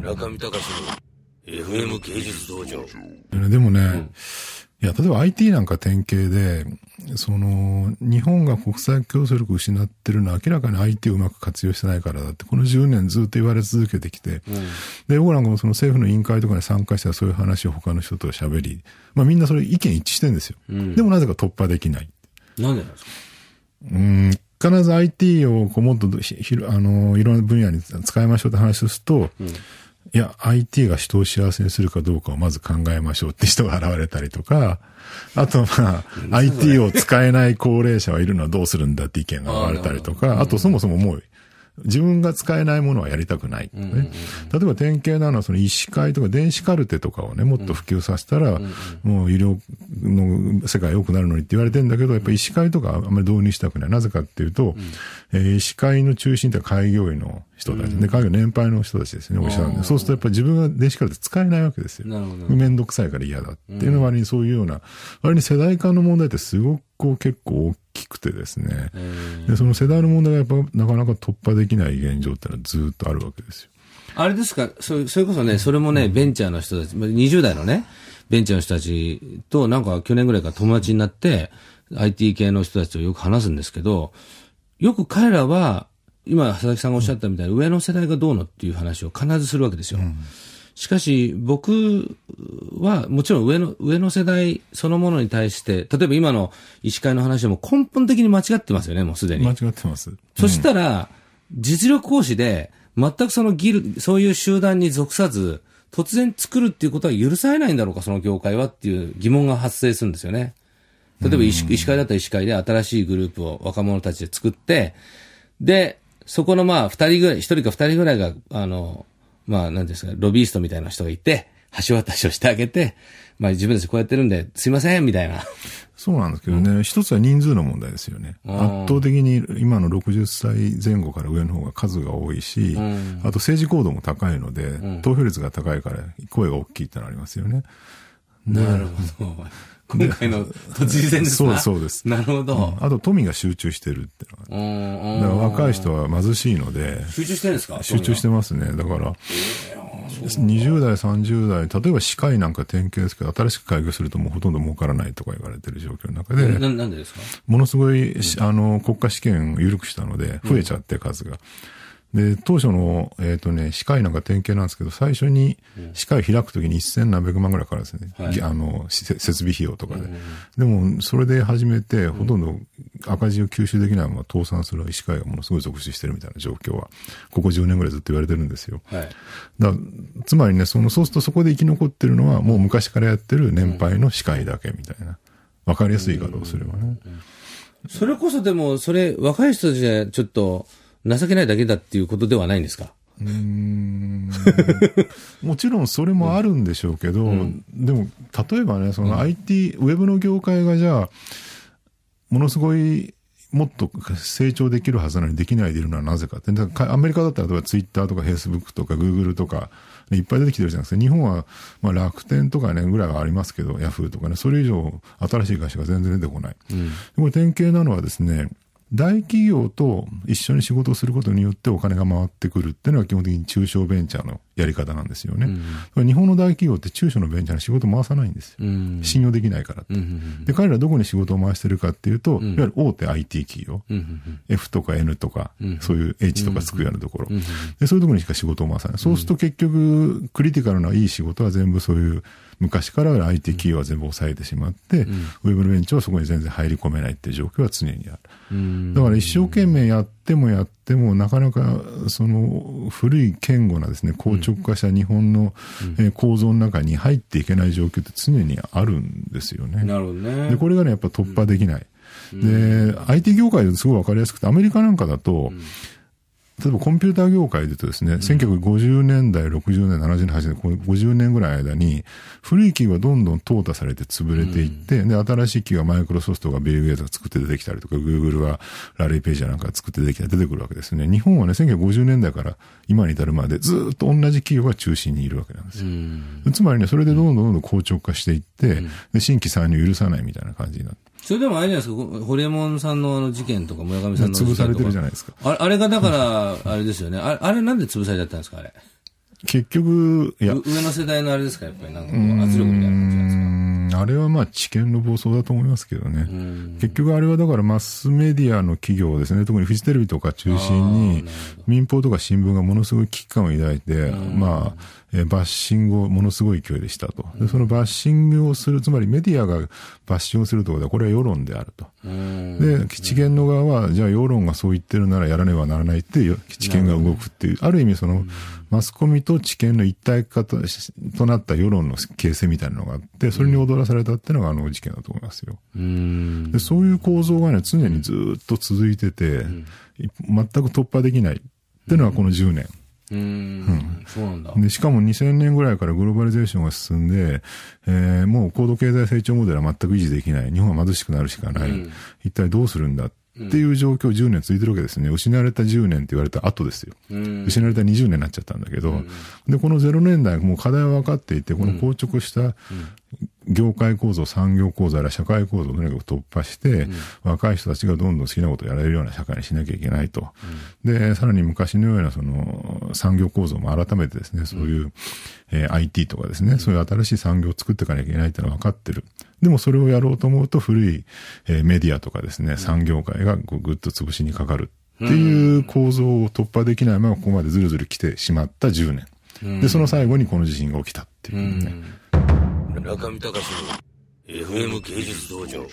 中見隆の FM 芸術道場。でもね、いや、例えば IT なんか典型で、その、日本が国際競争力を失ってるのは明らかに IT をうまく活用してないからだって、この10年ずっと言われ続けてきて、で、僕なんかもその政府の委員会とかに参加したらそういう話を他の人と喋り、まあみんなそれ意見一致してるんですよ。でもなぜか突破できない。なんでなんですか？うん、必ず IT をこうもっとひひろあの、いろんな分野に使いましょうって話をすると、いや、IT が人を幸せにするかどうかをまず考えましょうって人が現れたりとか、あとまあ、IT を使えない高齢者はいるのはどうするんだって意見が現れたりとか、あとそもそももう、自分が使えないものはやりたくない、ね。例えば典型なのはその医師会とか電子カルテとかをね、もっと普及させたら、もう医療の世界良くなるのにって言われてんだけど、やっぱり医師会とかあんまり導入したくない。なぜかっていうと、えー医師会の中心って開業医の人たち、で、開業年配の人たちですね、お医者なんで。そうするとやっぱり自分が電子カルテ使えないわけですよ。なるほどめんどくさいから嫌だっていうの割にそういうような、割に世代間の問題ってすごくこう結構大きくてですね。で、その世代の問題がやっぱなかなか突破できない現状ってのはずっとあるわけですよ。あれですか、そそれこそね、それもね、ベンチャーの人たち、まあ20代のね、ベンチャーの人たちと、なんか去年ぐらいから友達になって、IT 系の人たちとよく話すんですけど、よく彼らは、今、佐々木さんがおっしゃったみたいに、上の世代がどうのっていう話を必ずするわけですよ。しかし、僕は、もちろん上の、上の世代そのものに対して、例えば今の医師会の話でも根本的に間違ってますよね、もうすでに間。違ってます。そしたら、実力行使で、全くそのギル、そういう集団に属さず、突然作るっていうことは許されないんだろうか、その業界はっていう疑問が発生するんですよね。例えば医師、医師会だったら医師会で新しいグループを若者たちで作って、で、そこのまあ、二人ぐらい、一人か二人ぐらいが、あの、まあ、なんですか、ロビーストみたいな人がいて、橋渡しをしてあげて、まあ自分たちこうやってるんで、すいません、みたいな。そうなんですけどね、一つは人数の問題ですよね。圧倒的に今の60歳前後から上の方が数が多いし、あと政治行動も高いので、投票率が高いから声が大きいってのありますよね。なるほど。今回の都知事選ですかそうそうです。なるほど。あと富が集中してるってのが。若い人は貧しいので、集中してるんですか？集中してますね。だから、20代、30代、例えば歯科医なんか典型ですけど、新しく開業するともうほとんど儲からないとか言われてる状況の中で、ななんでですか？ものすごい、しあの、国家試験を緩くしたので、増えちゃって数が。で、当初の、えっ、とね、歯科医なんか典型なんですけど、最初に歯科医開くときに一千何百万ぐらいかかるんですね。はいあの、し設備費用とかで。でも、それで始めて、ほとんど赤字を吸収できないまま倒産する歯科医がものすごい続出してるみたいな状況は、ここ10年ぐらいずっと言われてるんですよ。はい。だつまりね、その、そうするとそこで生き残ってるのは、もう昔からやってる年配の歯科医だけみたいな。わかりやすい言い方をすればね。それこそでも、それ、若い人たちはちょっと情けないだけだっていうことではないんですか？うーん もちろんそれもあるんでしょうけど、でも、例えばね、その IT、ウェブの業界がじゃあ、ものすごい、もっと成長できるはずなのにできないでいるのはなぜかって。アメリカだったら例えばツイッターとかフェイスブックとかグーグルとか、ねいっぱい出てきてるじゃないですか。日本は、まあ楽天とかね、ぐらいはありますけど、ヤフーとかね、それ以上新しい会社が全然出てこない。これ典型なのはですね、大企業と一緒に仕事をすることによってお金が回ってくるっていうのは基本的に中小ベンチャーのやり方なんですよね。だから日本の大企業って中小のベンチャーの仕事を回さないんですよ。うん。信用できないからって。で、彼らどこに仕事を回してるかっていうと、いわゆる大手 IT 企業、うんうんうん。F とか N とか、そういう H とかつくようなところ、で。そういうところにしか仕事を回さない。そうすると結局、クリティカルないい仕事は全部そういう、昔から IT 企業は全部抑えてしまって、ウェブのベンチャーはそこに全然入り込めないっていう状況は常にある。うんだから一生懸命やってもやっても、なかなかその古い堅固なですね、硬直化した日本のえー構造の中に入っていけない状況って常にあるんですよね。なるほどね。で、これがね、やっぱ突破できない。で、IT 業界ですごいわかりやすくて、アメリカなんかだと、例えばコンピューター業界で言うとですね、1950年代、60年、70年、80年、この50年ぐらいの間に、古い企業がどんどん淘汰されて潰れていって、で、新しい企業がマイクロソフトがビル・ゲイツが作って出てきたりとか、グーグルがラリー・ページなんかが作って出てきたり出てくるわけですね。日本はね、1950年代から今に至るまでずっと同じ企業が中心にいるわけなんですよ。うん。つまりね、それでどんどんどんどん硬直化していって、で、新規参入許さないみたいな感じになって。それでもあれじゃないですか、ホリエモンさんのあの事件とか、村上さんの事件とか。潰されてるじゃないですか。あれあれがだから、あれですよね。あれ、あれなんで潰されちゃったんですか、あれ。結局、いや、う上の世代のあれですか、やっぱりなんか圧力みたいなあれはまあ知見の暴走だと思いますけどね。うん。結局あれはだからマスメディアの企業ですね、特にフジテレビとか中心に、民放とか新聞がものすごい危機感を抱いて、まあ、えーバッシングをものすごい勢いでしたと。で、そのバッシングをする、つまりメディアがバッシングをするとことは、これは世論であると。うん。で、知見の側は、じゃあ世論がそう言ってるならやらねばならないって、よ知見が動くっていう、ある意味その、マスコミと知見の一体化ととなった世論の形成みたいなのがあって、それに踊らされたっていうのがあの事件だと思いますよ。うんで、そういう構造がね、常にずっと続いてて、い全く突破できないっていうのはこの10年。うんそうなんだ。で、しかも2000年ぐらいからグローバリゼーションが進んで、えーもう高度経済成長モデルは全く維持できない。日本は貧しくなるしかない。うん一体どうするんだっていう状況10年続いてるわけですね。失われた10年って言われた後ですよ。うん。失われた20年になっちゃったんだけど、で、この0年代もう課題は分かっていて、この硬直した業界構造、産業構造やら社会構造をとにかく突破して、若い人たちがどんどん好きなことをやれるような社会にしなきゃいけないと。で、さらに昔のようなその産業構造も改めてですね、そういう、えー IT とかですね、そういう新しい産業を作っていかなきゃいけないっていうのは分かってる。でもそれをやろうと思うと古い、えーメディアとかですね、産業界がぐっと潰しにかかるっていう構造を突破できないままここまでずるずる来てしまった10年。で、その最後にこの地震が起きたっていうね。中見隆の FM 芸術道場。